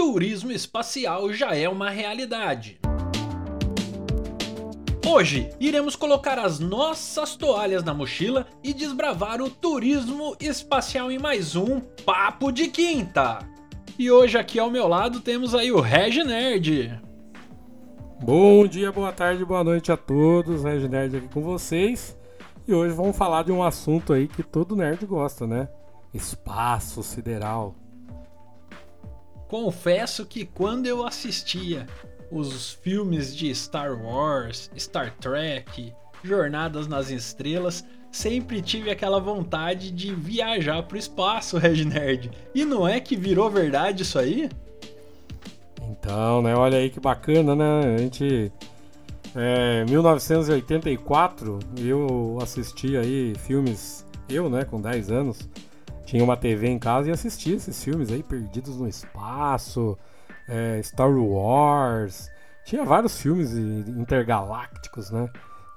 turismo espacial já é uma realidade. Hoje iremos colocar as nossas toalhas na mochila e desbravar o turismo espacial em mais um Papo de Quinta. E hoje aqui ao meu lado temos aí o Reg Nerd. Bom dia, boa tarde, boa noite a todos, Reg Nerd aqui com vocês. E hoje vamos falar de um assunto aí que todo nerd gosta, né? Espaço sideral. Confesso que quando eu assistia os filmes de Star Wars, Star Trek, Jornadas nas Estrelas, sempre tive aquela vontade de viajar para o espaço, Reginerd. E não é que virou verdade isso aí? Então, né? Olha aí que bacana, né? A gente. É, 1984, eu assisti aí filmes. Eu, né, com 10 anos, tinha uma TV em casa e assistia esses filmes aí, Perdidos no Espaço, é, Star Wars. Tinha vários filmes intergalácticos, né?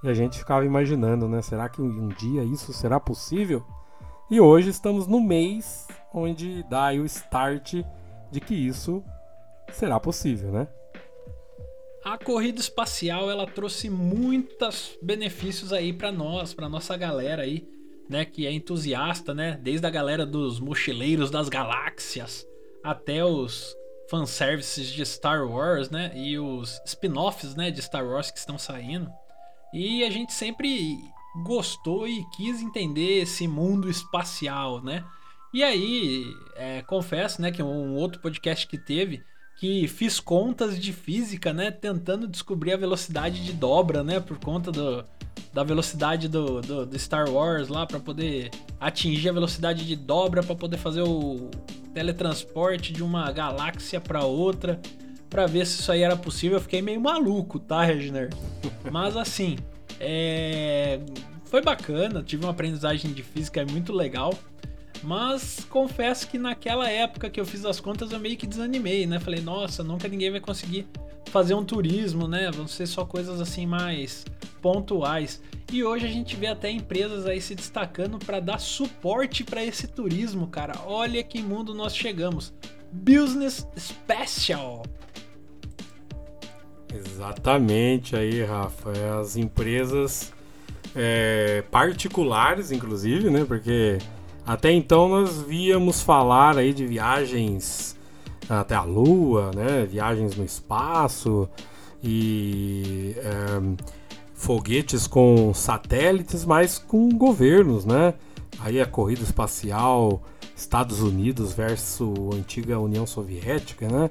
E a gente ficava imaginando, né? Será que um dia isso será possível? E hoje estamos no mês onde dá o start de que isso será possível, né? A corrida espacial ela trouxe muitos benefícios aí para nós, para nossa galera aí né, que é entusiasta, né, desde a galera dos mochileiros das galáxias até os fanservices de Star Wars, né, e os spin-offs, né, de Star Wars que estão saindo. E a gente sempre gostou e quis entender esse mundo espacial, né? E aí, é, confesso, né, que um outro podcast que teve, que fiz contas de física, né, tentando descobrir a velocidade de dobra, né, por conta do, da velocidade do, do, do Star Wars lá para poder atingir a velocidade de dobra para poder fazer o teletransporte de uma galáxia para outra para ver se isso aí era possível. Eu fiquei meio maluco, tá, Reginer? Mas assim, é... foi bacana, tive uma aprendizagem de física muito legal. Mas confesso que naquela época que eu fiz as contas eu meio que desanimei, né? Falei, nossa, nunca ninguém vai conseguir fazer um turismo, né? Vão ser só coisas assim mais pontuais. E hoje a gente vê até empresas aí se destacando para dar suporte para esse turismo, cara. Olha que mundo nós chegamos. Business Special. Exatamente aí, Rafa. É as empresas é, particulares, inclusive, né? Porque até então nós víamos falar aí de viagens até a Lua, né? Viagens no espaço e é, foguetes com satélites, mas com governos, né? Aí a corrida espacial, Estados Unidos versus antiga União Soviética, né?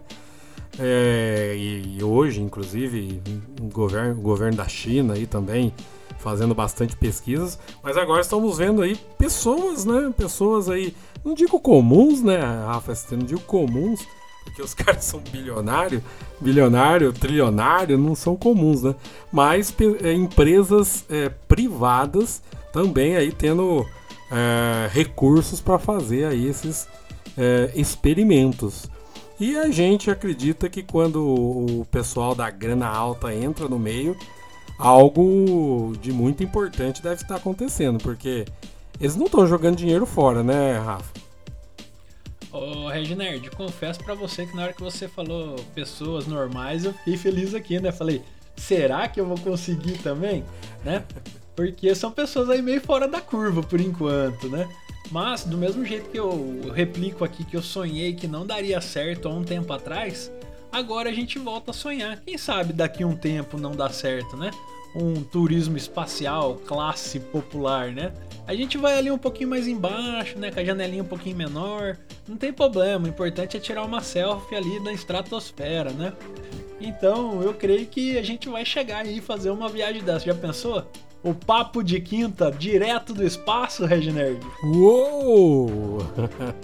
É, e, e, hoje, inclusive, o governo, o governo da China aí também fazendo bastante pesquisas, mas agora estamos vendo aí pessoas, né? Pessoas aí, não digo comuns, né, Rafa? Não digo comuns, porque os caras são bilionário, bilionário, trilionário, não são comuns, né? Mas é, empresas é, privadas também aí tendo é, recursos para fazer aí esses é, experimentos. E a gente acredita que quando o pessoal da grana alta entra no meio, algo de muito importante deve estar acontecendo, porque eles não estão jogando dinheiro fora, né, Rafa? Ô, Reginerd, confesso para você que na hora que você falou pessoas normais, eu fiquei feliz aqui, né? Falei, será que eu vou conseguir também? Né? Porque são pessoas aí meio fora da curva por enquanto, né? Mas, do mesmo jeito que eu replico aqui que eu sonhei que não daria certo há um tempo atrás, agora a gente volta a sonhar. Quem sabe daqui a um tempo não dá certo, né? Um turismo espacial, classe popular, né? A gente vai ali um pouquinho mais embaixo, né? Com a janelinha um pouquinho menor. Não tem problema, o importante é tirar uma selfie ali na estratosfera, né? Então eu creio que a gente vai chegar aí e fazer uma viagem dessa. Já pensou? O papo de quinta direto do espaço, Reginerd? Uou!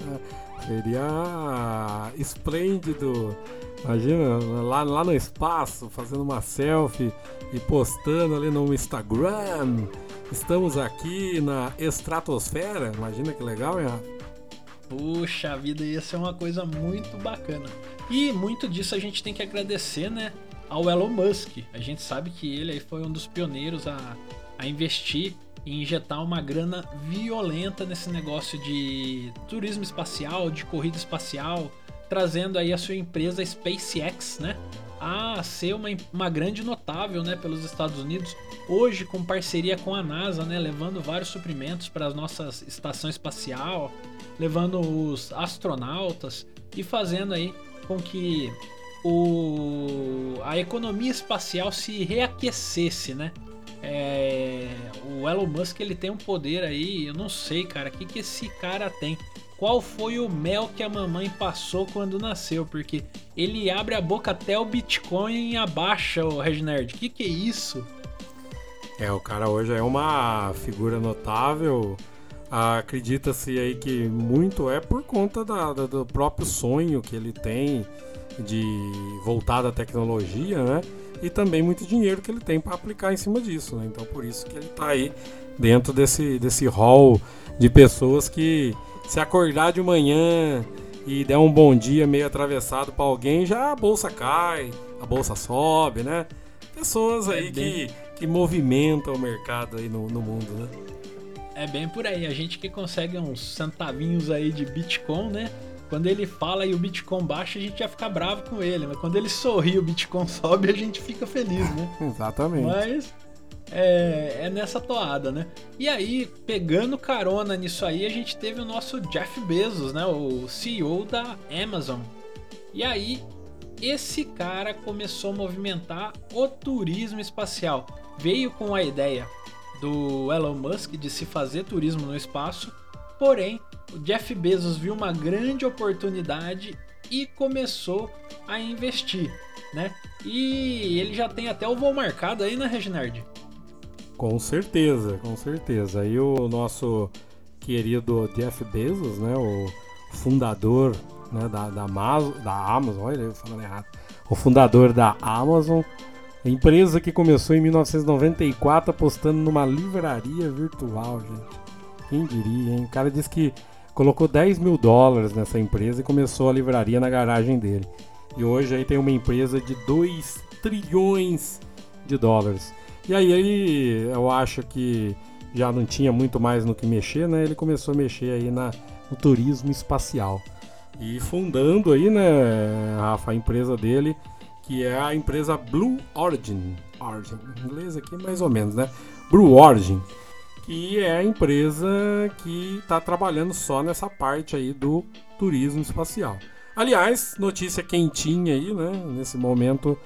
Seria esplêndido. Imagina, lá, lá no espaço, fazendo uma selfie e postando ali no Instagram. Estamos aqui na estratosfera. Imagina que legal, hein, Puxa vida, ia ser uma coisa muito bacana. E muito disso a gente tem que agradecer, né, ao Elon Musk. A gente sabe que ele foi um dos pioneiros a, a investir e injetar uma grana violenta nesse negócio de turismo espacial, de corrida espacial, trazendo aí a sua empresa SpaceX, né? A ser uma, uma grande notável, né, pelos Estados Unidos. Hoje, com parceria com a NASA, né, levando vários suprimentos para as nossas estação espacial, levando os astronautas e fazendo aí com que o, a economia espacial se reaquecesse, né? É, o Elon Musk ele tem um poder aí, eu não sei, cara, o que, que esse cara tem? Qual foi o mel que a mamãe passou quando nasceu? Porque ele abre a boca até o Bitcoin abaixa o Regnerd. Que, que é isso? É, o cara hoje é uma figura notável. Acredita-se aí que muito é por conta da, da, do próprio sonho que ele tem de voltar da tecnologia, né? E também muito dinheiro que ele tem para aplicar em cima disso, né? Então por isso que ele está aí dentro desse, desse hall de pessoas que se acordar de manhã e der um bom dia meio atravessado para alguém, já a bolsa cai, a bolsa sobe, né? Pessoas aí é bem... que, que movimentam o mercado aí no, no mundo, né? É bem por aí. A gente que consegue uns centavinhos aí de Bitcoin, né? Quando ele fala e o Bitcoin baixa, a gente já fica bravo com ele. Mas quando ele sorri e o Bitcoin sobe, a gente fica feliz, né? Exatamente. Mas é, é, nessa toada, né? E aí, pegando carona nisso aí, a gente teve o nosso Jeff Bezos, né? O CEO da Amazon. E aí, esse cara começou a movimentar o turismo espacial. Veio com a ideia do Elon Musk de se fazer turismo no espaço, porém o Jeff Bezos viu uma grande oportunidade e começou a investir, né? E ele já tem até o voo marcado aí, né, Reginald? Com certeza, com certeza. Aí o nosso querido Jeff Bezos, né, o fundador né, da, da, Amazon, da Amazon, olha falando errado, o fundador da Amazon, empresa que começou em 1994 apostando numa livraria virtual, gente. Quem diria, hein? O cara disse que colocou 10 mil dólares nessa empresa e começou a livraria na garagem dele. E hoje aí tem uma empresa de 2 trilhões de dólares. E aí ele, eu acho que já não tinha muito mais no que mexer, né? Ele começou a mexer aí na, no turismo espacial. E fundando aí, né, Rafa, a empresa dele, que é a empresa Blue Origin. Origin, em inglês aqui mais ou menos, né? Blue Origin que é a empresa que está trabalhando só nessa parte aí do turismo espacial. Aliás, notícia quentinha aí, né? Nesse momento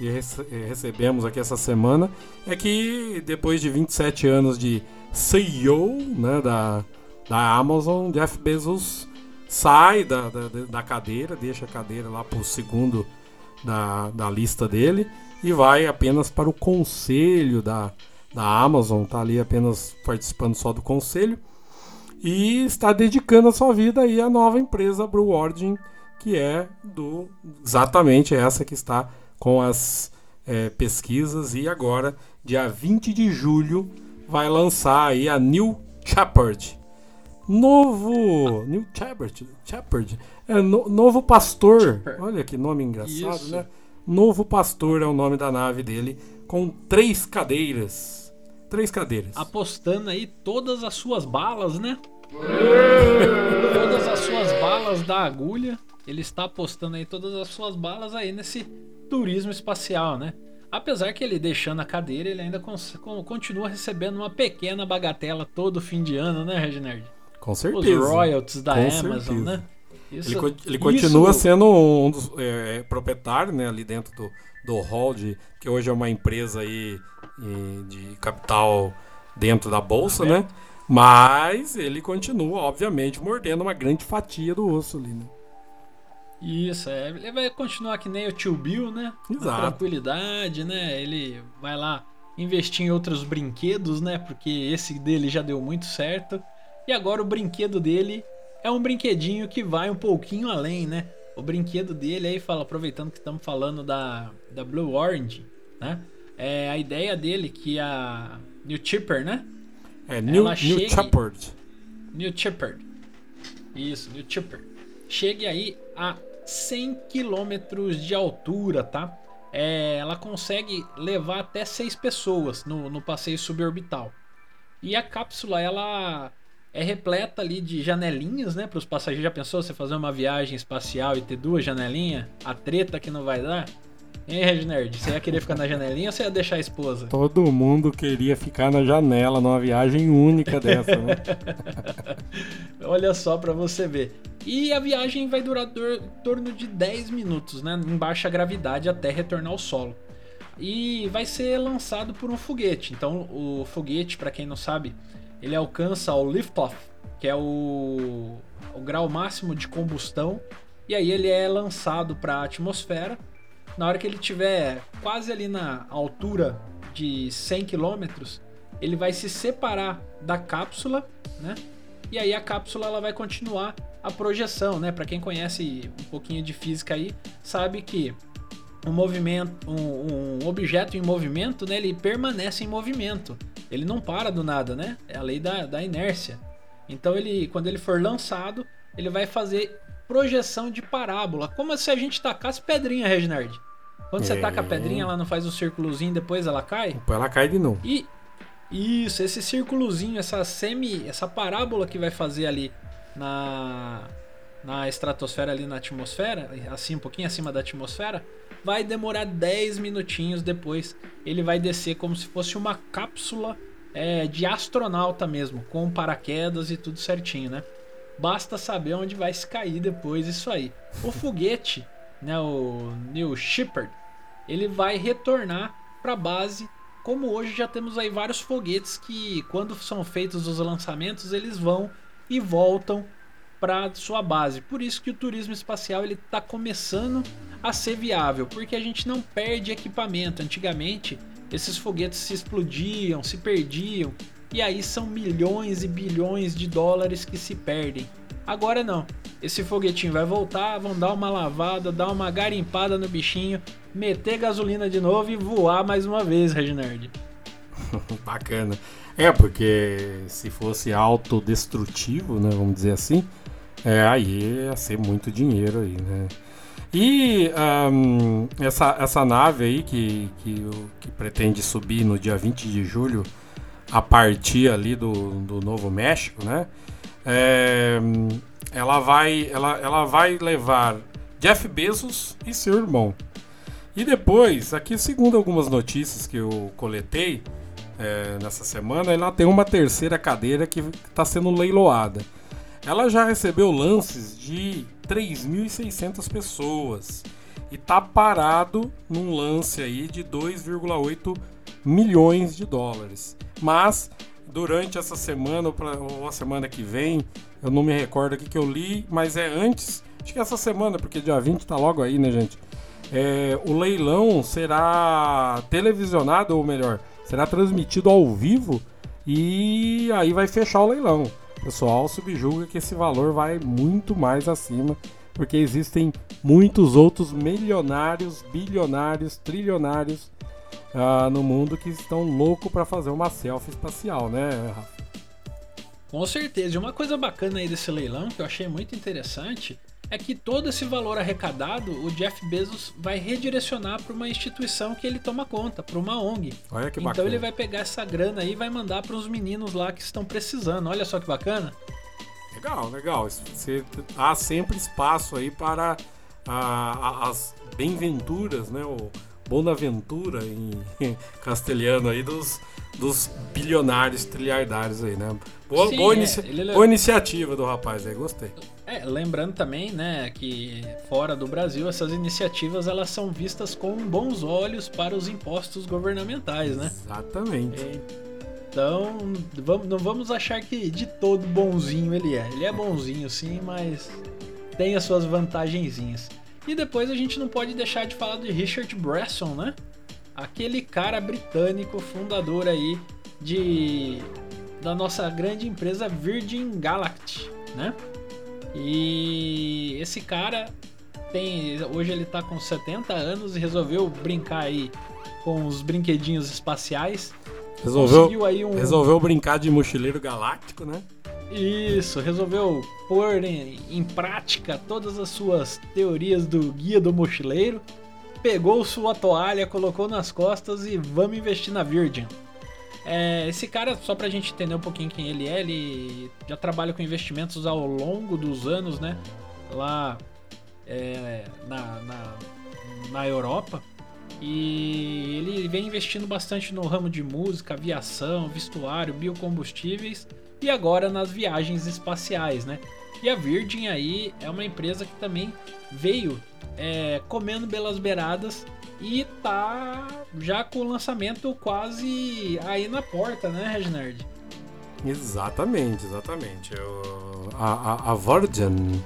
eh, recebemos aqui essa semana é que depois de 27 anos de CEO né, da, da Amazon, Jeff Bezos sai da, da, da cadeira, deixa a cadeira lá para o segundo da, da lista dele e vai apenas para o conselho da, da Amazon, está ali apenas participando só do conselho e está dedicando a sua vida aí à nova empresa Blue Origin, que é do exatamente essa que está com as é, pesquisas e agora, dia 20 de julho, vai lançar aí a New Shepard. Novo New Shepard, Shepard é no, novo pastor. Olha que nome engraçado, Isso. né? Novo pastor é o nome da nave dele, com três cadeiras três cadeiras. Apostando aí todas as suas balas, né? todas as suas balas da agulha. Ele está apostando aí todas as suas balas aí nesse turismo espacial, né? Apesar que ele deixando a cadeira, ele ainda continua recebendo uma pequena bagatela todo fim de ano, né, Reginald? Com certeza. Os royalties da Com Amazon, certeza. né? Isso, ele, ele continua isso... sendo um dos é, proprietários, né, ali dentro do, do hall de que hoje é uma empresa aí de capital dentro da bolsa, ah, né? Mas ele continua, obviamente, mordendo uma grande fatia do osso ali, né? Isso, é. Ele vai continuar que nem o tio Bill, né? Exato. tranquilidade, né? Ele vai lá investir em outros brinquedos, né? Porque esse dele já deu muito certo. E agora o brinquedo dele é um brinquedinho que vai um pouquinho além, né? O brinquedo dele aí fala, aproveitando que estamos falando da, da Blue Orange, né? é a ideia dele que a New Chipper, né? É, New, New chegue... New Chipper. Isso, New Chipper. Chegue aí a 100 km de altura, tá? É, ela consegue levar até 6 pessoas no, no passeio suborbital. E a cápsula, ela é repleta ali de janelinhas, né? Para os passageiros. Já pensou você fazer uma viagem espacial e ter duas janelinhas? A treta que não vai dar? Hein, Reginerd? Você ia querer ficar na janelinha ou você ia deixar a esposa? Todo mundo queria ficar na janela numa viagem única dessa, né? Olha só para você ver. E a viagem vai durar em torno de 10 minutos, né? Em baixa gravidade até retornar ao solo. E vai ser lançado por um foguete. Então, o foguete, para quem não sabe, ele alcança o liftoff, que é o, o grau máximo de combustão. E aí ele é lançado para a atmosfera na hora que ele tiver quase ali na altura de 100 km, ele vai se separar da cápsula, né? E aí a cápsula ela vai continuar a projeção, né? Para quem conhece um pouquinho de física aí, sabe que um movimento, um, um, objeto em movimento, né? Ele permanece em movimento. Ele não para do nada, né? É a lei da, da inércia. Então ele, quando ele for lançado, ele vai fazer projeção de parábola, como se a gente tacasse pedrinha, Reginald. Quando é. você taca a pedrinha, ela não faz um círculozinho, depois ela cai? Depois ela cai de novo. E isso, esse círculozinho, essa semi, essa parábola que vai fazer ali na na estratosfera ali na atmosfera, assim um pouquinho acima da atmosfera, vai demorar 10 minutinhos depois. Ele vai descer como se fosse uma cápsula é, de astronauta mesmo, com paraquedas e tudo certinho, né? Basta saber onde vai se cair depois isso aí. O foguete né, o Neil Shepard, ele vai retornar para a base. Como hoje já temos aí vários foguetes que, quando são feitos os lançamentos, eles vão e voltam para sua base. Por isso que o turismo espacial ele está começando a ser viável, porque a gente não perde equipamento. Antigamente, esses foguetes se explodiam, se perdiam, e aí são milhões e bilhões de dólares que se perdem. Agora não. Esse foguetinho vai voltar, vão dar uma lavada, dar uma garimpada no bichinho, meter gasolina de novo e voar mais uma vez, Reginald. Bacana. É, porque se fosse autodestrutivo, né, vamos dizer assim, é, aí ia ser muito dinheiro aí, né? E um, essa, essa nave aí que, que, que pretende subir no dia 20 de julho a partir ali do, do Novo México, né? É, ela, vai, ela, ela vai levar Jeff Bezos e seu irmão. E depois, aqui segundo algumas notícias que eu coletei é, nessa semana, ela tem uma terceira cadeira que está sendo leiloada. Ela já recebeu lances de 3.600 pessoas e está parado num lance aí de 2,8 milhões de dólares. Mas durante essa semana ou a semana que vem, eu não me recordo aqui que eu li, mas é antes, acho que essa semana, porque dia 20 tá logo aí, né, gente? É, o leilão será televisionado, ou melhor, será transmitido ao vivo e aí vai fechar o leilão. Pessoal subjuga que esse valor vai muito mais acima, porque existem muitos outros milionários, bilionários, trilionários uh, no mundo que estão loucos para fazer uma selfie espacial, né, Rafa? Com certeza. E uma coisa bacana aí desse leilão que eu achei muito interessante é que todo esse valor arrecadado o Jeff Bezos vai redirecionar para uma instituição que ele toma conta, para uma ONG. Olha que então bacana. ele vai pegar essa grana aí e vai mandar para os meninos lá que estão precisando. Olha só que bacana. Legal, legal. Você, há sempre espaço aí para a, as bem-venturas, né? O, Bonaventura em castelhano aí dos, dos bilionários, trilhardários aí, né? Boa, Sim, boa, é, inicia ele... boa iniciativa do rapaz aí, gostei. É, lembrando também, né, que fora do Brasil essas iniciativas elas são vistas com bons olhos para os impostos governamentais, né? Exatamente. Então, vamos, não vamos achar que de todo bonzinho ele é. Ele é bonzinho sim, mas tem as suas vantagenzinhas. E depois a gente não pode deixar de falar de Richard Branson, né? Aquele cara britânico, fundador aí de da nossa grande empresa Virgin Galactic, né? E esse cara tem hoje ele tá com 70 anos e resolveu brincar aí com os brinquedinhos espaciais. Resolveu, um... resolveu brincar de mochileiro galáctico, né? Isso, resolveu pôr em, em, prática todas as suas teorias do guia do mochileiro, pegou sua toalha, colocou nas costas e vamos investir na Virgin. É, esse cara, só pra gente entender um pouquinho quem ele é, ele já trabalha com investimentos ao longo dos anos, né? Lá é, na, na, na Europa. E ele vem investindo bastante no ramo de música, aviação, vestuário, biocombustíveis e agora nas viagens espaciais, né? E a Virgin aí é uma empresa que também veio é, comendo pelas beiradas e tá já com o lançamento quase aí na porta, né, Reginald? Exatamente, exatamente. Eu, a, a, a Virgin,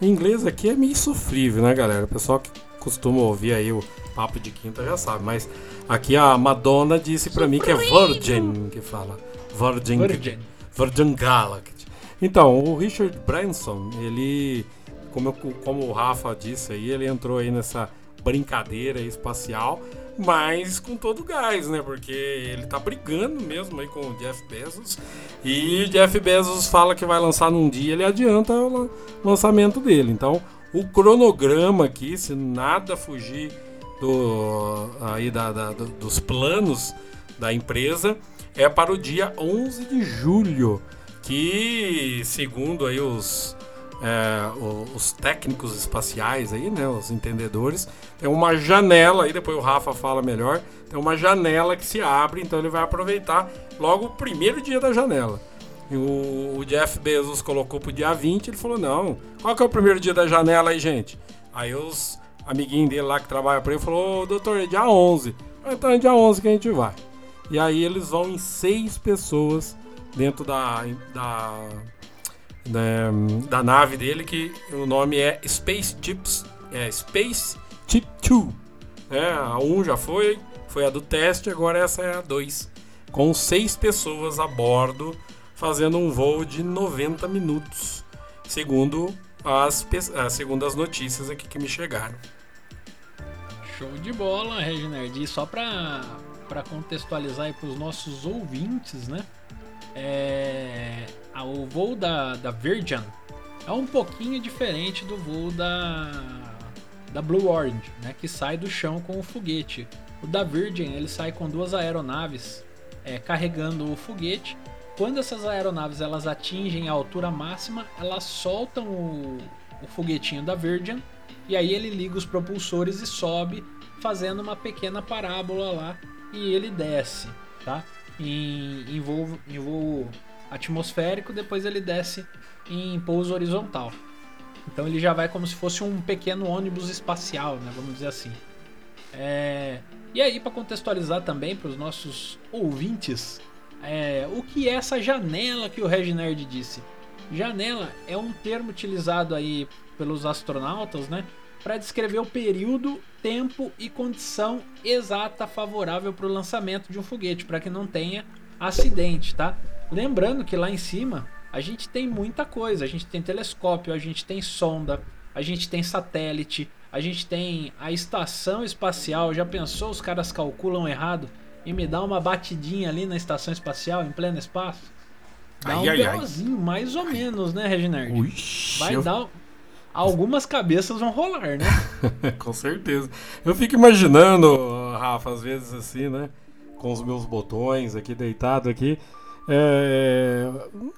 em inglês aqui é meio sofrível, né, galera? O pessoal que costuma ouvir aí o papo de quinta já sabe, mas aqui a Madonna disse para mim que é Virgin que fala. Virgin, Virgin. Virgin Galactic. Então, o Richard Branson, ele, como, eu, como o Rafa disse aí, ele entrou aí nessa brincadeira espacial, mas com todo gás, né? Porque ele tá brigando mesmo aí com o Jeff Bezos. E Jeff Bezos fala que vai lançar num dia, ele adianta o lançamento dele. Então, o cronograma aqui, se nada fugir do, aí da, da, dos planos da empresa, é para o dia 11 de julho, que segundo aí os é, os técnicos espaciais aí, né, os entendedores, tem uma janela aí, depois o Rafa fala melhor, tem uma janela que se abre, então ele vai aproveitar logo o primeiro dia da janela. E o, o Jeff Bezos colocou pro dia 20, ele falou, não, qual que é o primeiro dia da janela aí, gente? Aí os amiguinhos dele lá que trabalham para ele falou, doutor, é dia 11. Então é dia 11 que a gente vai. E aí eles vão em seis pessoas dentro da, da da, da nave dele, que o nome é Space Chips, é Space Chip 2. É, a 1 já foi, foi a do teste, agora essa é a 2. Com seis pessoas a bordo, fazendo um voo de 90 minutos, segundo as, ah, segundo as notícias aqui que me chegaram. Show de bola, Reginald. E só para contextualizar para os nossos ouvintes, né? É, o voo da, da Virgin é um pouquinho diferente do voo da, da Blue Orange, né, que sai do chão com o foguete. O da Virgin ele sai com duas aeronaves é, carregando o foguete. Quando essas aeronaves elas atingem a altura máxima, elas soltam o, o foguetinho da Virgin e aí ele liga os propulsores e sobe, fazendo uma pequena parábola lá e ele desce, tá? Em, em, voo, em voo atmosférico, depois ele desce em pouso horizontal. Então ele já vai como se fosse um pequeno ônibus espacial, né? Vamos dizer assim. É... E aí, para contextualizar também para os nossos ouvintes, é... o que é essa janela que o Reginerd disse? Janela é um termo utilizado aí pelos astronautas, né? Para descrever o período, tempo e condição exata favorável para o lançamento de um foguete, para que não tenha acidente, tá? Lembrando que lá em cima a gente tem muita coisa. A gente tem telescópio, a gente tem sonda, a gente tem satélite, a gente tem a estação espacial. Já pensou os caras calculam errado e me dá uma batidinha ali na estação espacial em pleno espaço? Dá ai, um ai, mais ou menos, né, Reginald? Vai eu... dar. Algumas cabeças vão rolar, né? Com certeza. Eu fico imaginando, Rafa, às vezes assim, né? Com os meus botões aqui deitado aqui. É,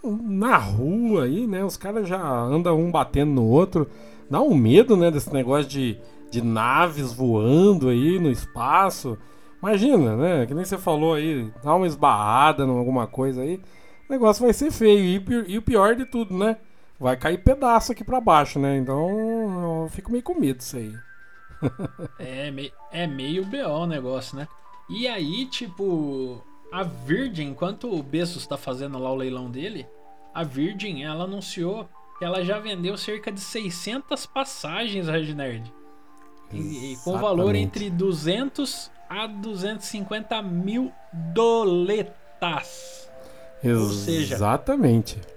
na rua aí, né? Os caras já andam um batendo no outro. Dá um medo, né? Desse negócio de, de naves voando aí no espaço. Imagina, né? Que nem você falou aí, dá uma esbarrada em alguma coisa aí. O negócio vai ser feio. E, e o pior de tudo, né? Vai cair pedaço aqui para baixo, né? Então eu fico meio com medo disso aí. é, meio, é meio BO o negócio, né? E aí, tipo, a Virgin, enquanto o Bezos está fazendo lá o leilão dele, a Virgin ela anunciou que ela já vendeu cerca de 600 passagens, Reginerd. E, e com valor entre 200 a 250 mil doletas. Ou seja, exatamente.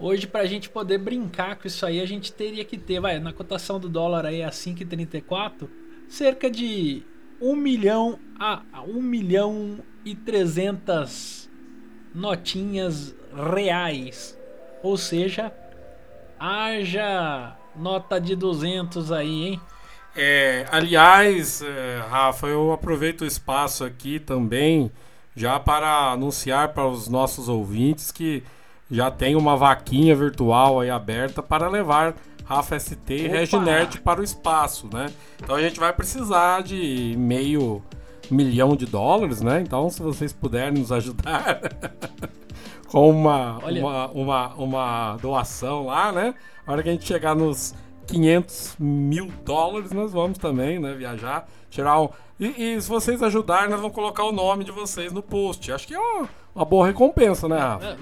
Hoje, para a gente poder brincar com isso aí, a gente teria que ter, vai, na cotação do dólar aí a 5,34, cerca de 1 milhão a 1 milhão e 300 notinhas reais. Ou seja, haja nota de 200 aí, hein? É, aliás, é, Rafa, eu aproveito o espaço aqui também, já para anunciar para os nossos ouvintes que já tem uma vaquinha virtual aí aberta para levar Rafa ST e Reginerd para o espaço, né? Então a gente vai precisar de meio milhão de dólares, né? Então se vocês puderem nos ajudar com uma, uma, uma, uma doação lá, né? A hora que a gente chegar nos 500 mil dólares, nós vamos também, né? Viajar, tirar um... E, e, se vocês ajudarem, nós vamos colocar o nome de vocês no post. Acho que é uma, uma boa recompensa, né, Rafa? É.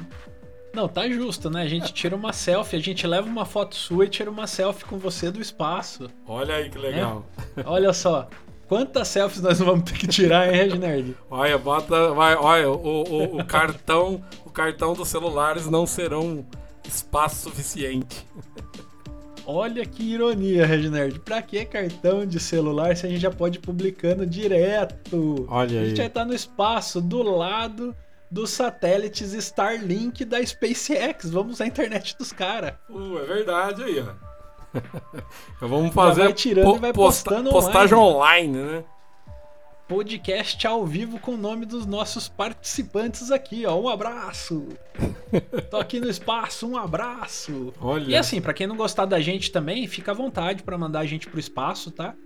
Não, tá justo, né? A gente tira uma selfie, a gente leva uma foto sua e tira uma selfie com você do espaço. Olha aí que legal. É? Olha só. Quantas selfies nós vamos ter que tirar, hein, Reginerd? Olha, bota. Vai, olha, o, o, o cartão. o cartão dos celulares não serão espaço suficiente. Olha que ironia, Reginerd. Pra que cartão de celular se a gente já pode ir publicando direto? Olha aí. A gente vai estar no espaço do lado dos satélites Starlink da SpaceX. Vamos à internet dos caras. Uh, é verdade aí, ó. Vamos fazer vai tirando po e vai postando postagem online. online, né? Podcast ao vivo com o nome dos nossos participantes aqui, ó. Um abraço. Tô aqui no espaço, um abraço. Olha. E assim, para quem não gostar da gente também, fica à vontade para mandar a gente pro espaço, tá?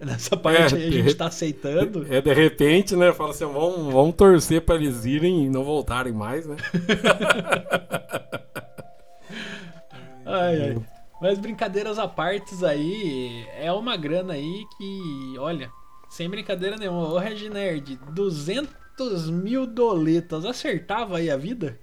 Nessa parte é, aí a gente tá aceitando. É, de repente, né? Fala assim, vamos, vamos torcer para eles irem e não voltarem mais, né? ai, ai. Mas brincadeiras à partes aí, é uma grana aí que, olha, sem brincadeira nenhuma, ô Reginerd, 200 mil doletas, acertava aí a vida?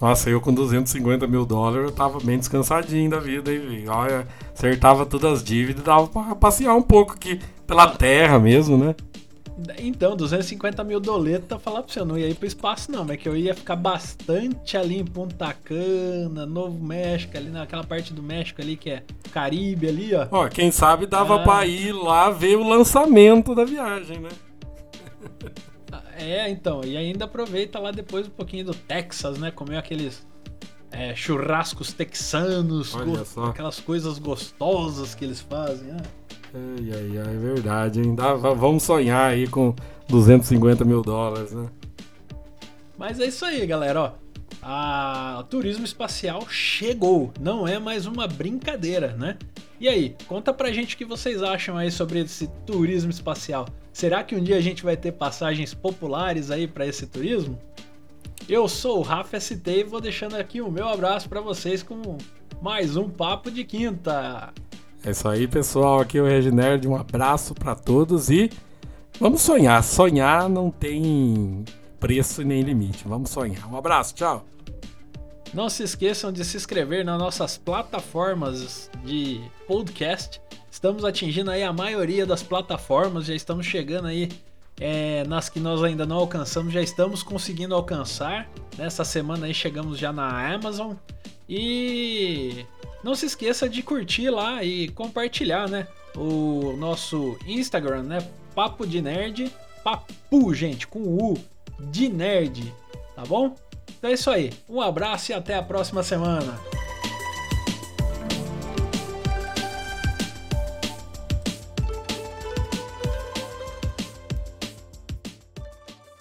Nossa, eu com 250 mil dólares eu tava bem descansadinho da vida aí, Olha, acertava todas as dívidas, dava pra passear um pouco aqui pela terra mesmo, né? Então, 250 mil doleta, falar pra você, eu não ia ir pro espaço não, mas que eu ia ficar bastante ali em Punta Cana, Novo México, ali naquela parte do México ali que é Caribe ali, ó. Ó, quem sabe dava ah. pra ir lá ver o lançamento da viagem, né? É, então, e ainda aproveita lá depois um pouquinho do Texas, né? Comer aqueles é, churrascos texanos, aquelas coisas gostosas que eles fazem, né? Ai, ai, ai, é verdade, hein? Dá, vamos sonhar aí com 250 mil dólares, né? Mas é isso aí, galera, ó. A... O turismo espacial chegou, não é mais uma brincadeira, né? E aí, conta pra gente o que vocês acham aí sobre esse turismo espacial. Será que um dia a gente vai ter passagens populares aí para esse turismo? Eu sou o Rafa ST e vou deixando aqui o meu abraço para vocês com mais um papo de quinta. É isso aí, pessoal. Aqui é o Reginerd. Um abraço para todos e vamos sonhar. Sonhar não tem preço nem limite. Vamos sonhar. Um abraço, tchau. Não se esqueçam de se inscrever nas nossas plataformas de podcast. Estamos atingindo aí a maioria das plataformas, já estamos chegando aí é, nas que nós ainda não alcançamos, já estamos conseguindo alcançar. Nessa semana aí chegamos já na Amazon. E não se esqueça de curtir lá e compartilhar, né? O nosso Instagram, né? Papo de Nerd. Papu, gente, com U de nerd, tá bom? Então é isso aí. Um abraço e até a próxima semana.